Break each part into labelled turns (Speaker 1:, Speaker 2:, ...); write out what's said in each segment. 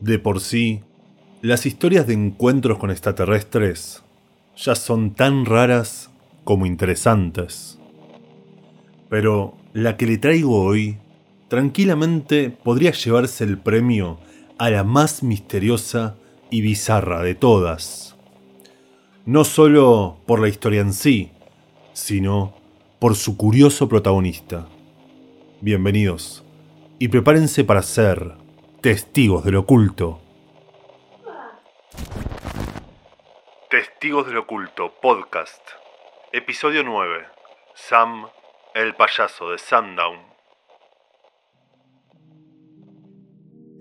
Speaker 1: De por sí, las historias de encuentros con extraterrestres ya son tan raras como interesantes. Pero la que le traigo hoy tranquilamente podría llevarse el premio a la más misteriosa y bizarra de todas. No solo por la historia en sí, sino por su curioso protagonista. Bienvenidos y prepárense para ser testigos del oculto. Testigos del Oculto, podcast. Episodio 9. Sam, el payaso de Sundown.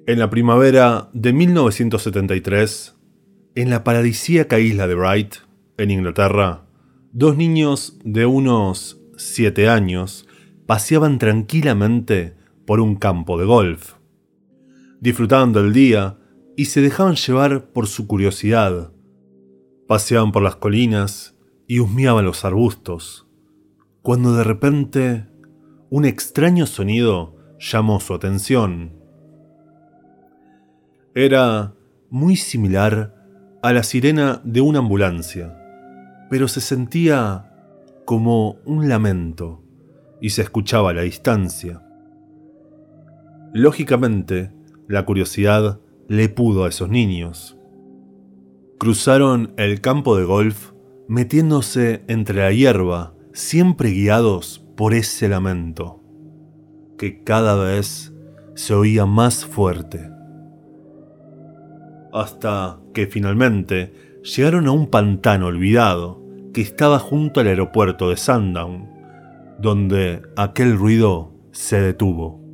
Speaker 1: En la primavera de 1973, en la paradisíaca isla de Bright, en Inglaterra, dos niños de unos 7 años paseaban tranquilamente por un campo de golf. Disfrutaban del día y se dejaban llevar por su curiosidad Paseaban por las colinas y husmeaban los arbustos, cuando de repente un extraño sonido llamó su atención. Era muy similar a la sirena de una ambulancia, pero se sentía como un lamento y se escuchaba a la distancia. Lógicamente, la curiosidad le pudo a esos niños. Cruzaron el campo de golf metiéndose entre la hierba, siempre guiados por ese lamento, que cada vez se oía más fuerte. Hasta que finalmente llegaron a un pantano olvidado que estaba junto al aeropuerto de Sundown, donde aquel ruido se detuvo.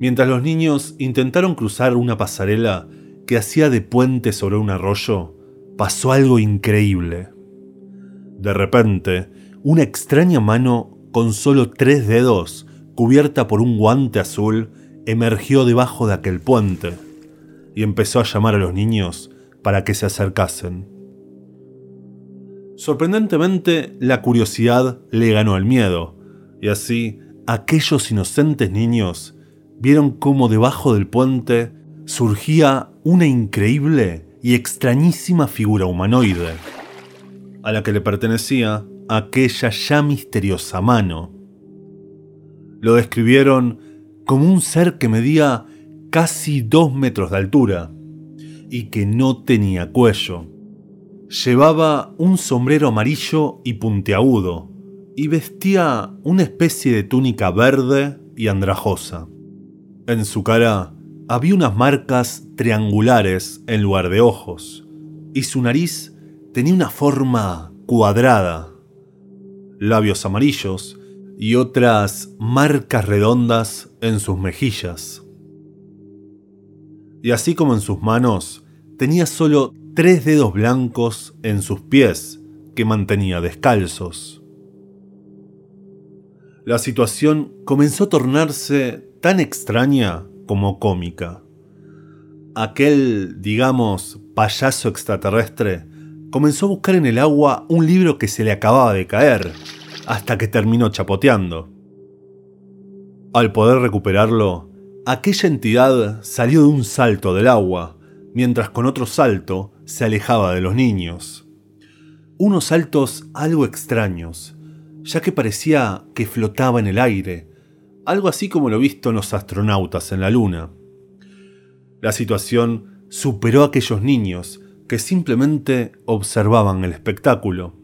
Speaker 1: Mientras los niños intentaron cruzar una pasarela que hacía de puente sobre un arroyo, pasó algo increíble. De repente, una extraña mano con solo tres dedos, cubierta por un guante azul, emergió debajo de aquel puente y empezó a llamar a los niños para que se acercasen. Sorprendentemente, la curiosidad le ganó al miedo, y así aquellos inocentes niños vieron cómo debajo del puente surgía una increíble y extrañísima figura humanoide, a la que le pertenecía aquella ya misteriosa mano. Lo describieron como un ser que medía casi dos metros de altura y que no tenía cuello. Llevaba un sombrero amarillo y puntiagudo y vestía una especie de túnica verde y andrajosa. En su cara había unas marcas triangulares en lugar de ojos, y su nariz tenía una forma cuadrada, labios amarillos y otras marcas redondas en sus mejillas. Y así como en sus manos, tenía solo tres dedos blancos en sus pies que mantenía descalzos. La situación comenzó a tornarse tan extraña como cómica. Aquel, digamos, payaso extraterrestre comenzó a buscar en el agua un libro que se le acababa de caer, hasta que terminó chapoteando. Al poder recuperarlo, aquella entidad salió de un salto del agua, mientras con otro salto se alejaba de los niños. Unos saltos algo extraños, ya que parecía que flotaba en el aire, algo así como lo visto en los astronautas en la Luna. La situación superó a aquellos niños que simplemente observaban el espectáculo,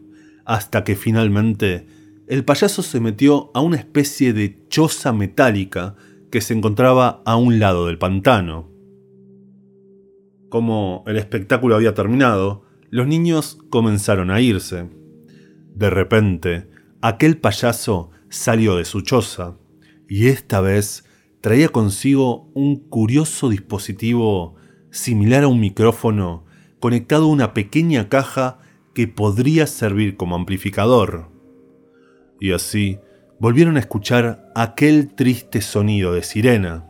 Speaker 1: hasta que finalmente el payaso se metió a una especie de choza metálica que se encontraba a un lado del pantano. Como el espectáculo había terminado, los niños comenzaron a irse. De repente, aquel payaso salió de su choza y esta vez traía consigo un curioso dispositivo similar a un micrófono conectado a una pequeña caja que podría servir como amplificador. Y así volvieron a escuchar aquel triste sonido de sirena.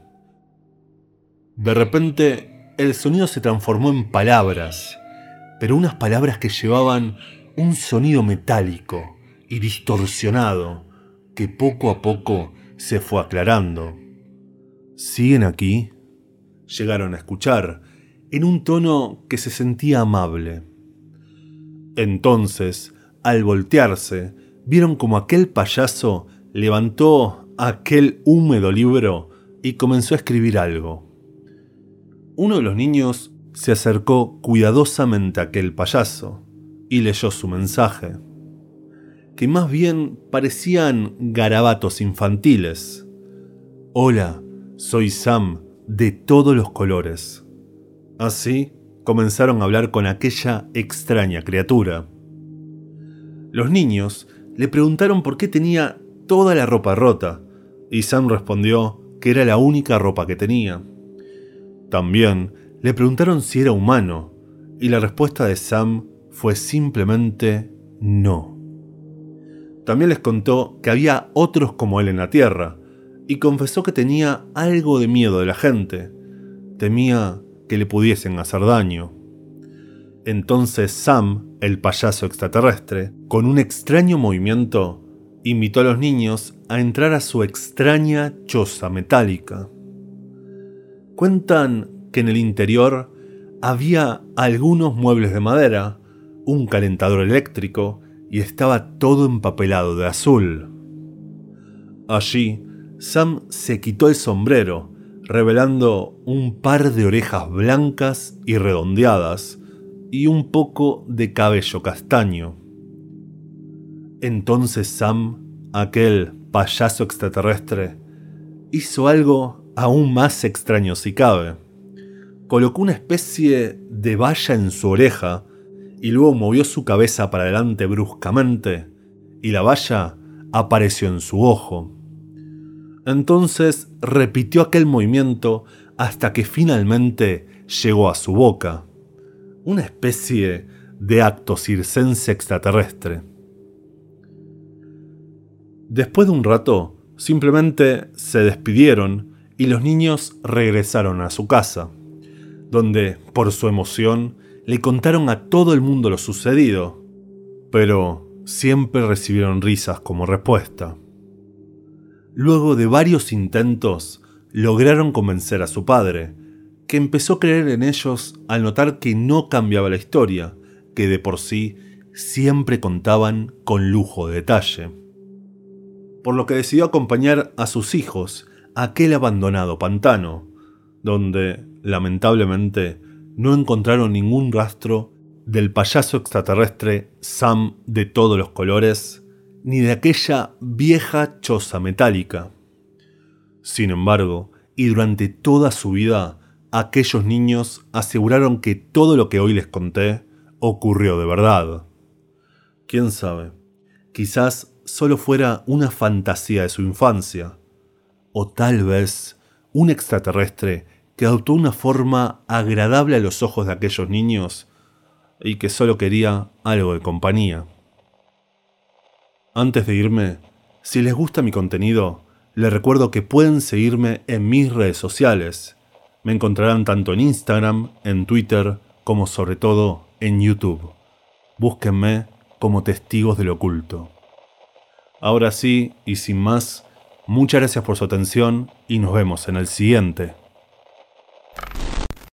Speaker 1: De repente, el sonido se transformó en palabras, pero unas palabras que llevaban un sonido metálico y distorsionado que poco a poco se fue aclarando. ¿Siguen aquí? Llegaron a escuchar, en un tono que se sentía amable. Entonces, al voltearse, vieron como aquel payaso levantó aquel húmedo libro y comenzó a escribir algo. Uno de los niños se acercó cuidadosamente a aquel payaso y leyó su mensaje, que más bien parecían garabatos infantiles. Hola, soy Sam de todos los colores. Así comenzaron a hablar con aquella extraña criatura. Los niños le preguntaron por qué tenía toda la ropa rota, y Sam respondió que era la única ropa que tenía. También le preguntaron si era humano, y la respuesta de Sam fue simplemente no. También les contó que había otros como él en la Tierra, y confesó que tenía algo de miedo de la gente. Temía que le pudiesen hacer daño. Entonces Sam, el payaso extraterrestre, con un extraño movimiento, invitó a los niños a entrar a su extraña choza metálica. Cuentan que en el interior había algunos muebles de madera, un calentador eléctrico y estaba todo empapelado de azul. Allí, Sam se quitó el sombrero, revelando un par de orejas blancas y redondeadas y un poco de cabello castaño. Entonces Sam, aquel payaso extraterrestre, hizo algo aún más extraño si cabe. Colocó una especie de valla en su oreja y luego movió su cabeza para adelante bruscamente y la valla apareció en su ojo. Entonces repitió aquel movimiento hasta que finalmente llegó a su boca. Una especie de acto circense extraterrestre. Después de un rato, simplemente se despidieron y los niños regresaron a su casa, donde, por su emoción, le contaron a todo el mundo lo sucedido, pero siempre recibieron risas como respuesta. Luego de varios intentos, lograron convencer a su padre, que empezó a creer en ellos al notar que no cambiaba la historia, que de por sí siempre contaban con lujo de detalle. Por lo que decidió acompañar a sus hijos a aquel abandonado pantano, donde, lamentablemente, no encontraron ningún rastro del payaso extraterrestre Sam de todos los colores ni de aquella vieja choza metálica. Sin embargo, y durante toda su vida, aquellos niños aseguraron que todo lo que hoy les conté ocurrió de verdad. ¿Quién sabe? Quizás solo fuera una fantasía de su infancia, o tal vez un extraterrestre que adoptó una forma agradable a los ojos de aquellos niños y que solo quería algo de compañía. Antes de irme, si les gusta mi contenido, les recuerdo que pueden seguirme en mis redes sociales. Me encontrarán tanto en Instagram, en Twitter, como sobre todo en YouTube. Búsquenme como testigos del oculto. Ahora sí, y sin más, muchas gracias por su atención y nos vemos en el siguiente.